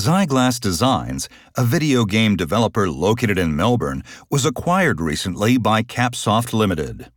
Zyglass Designs, a video game developer located in Melbourne, was acquired recently by Capsoft Limited.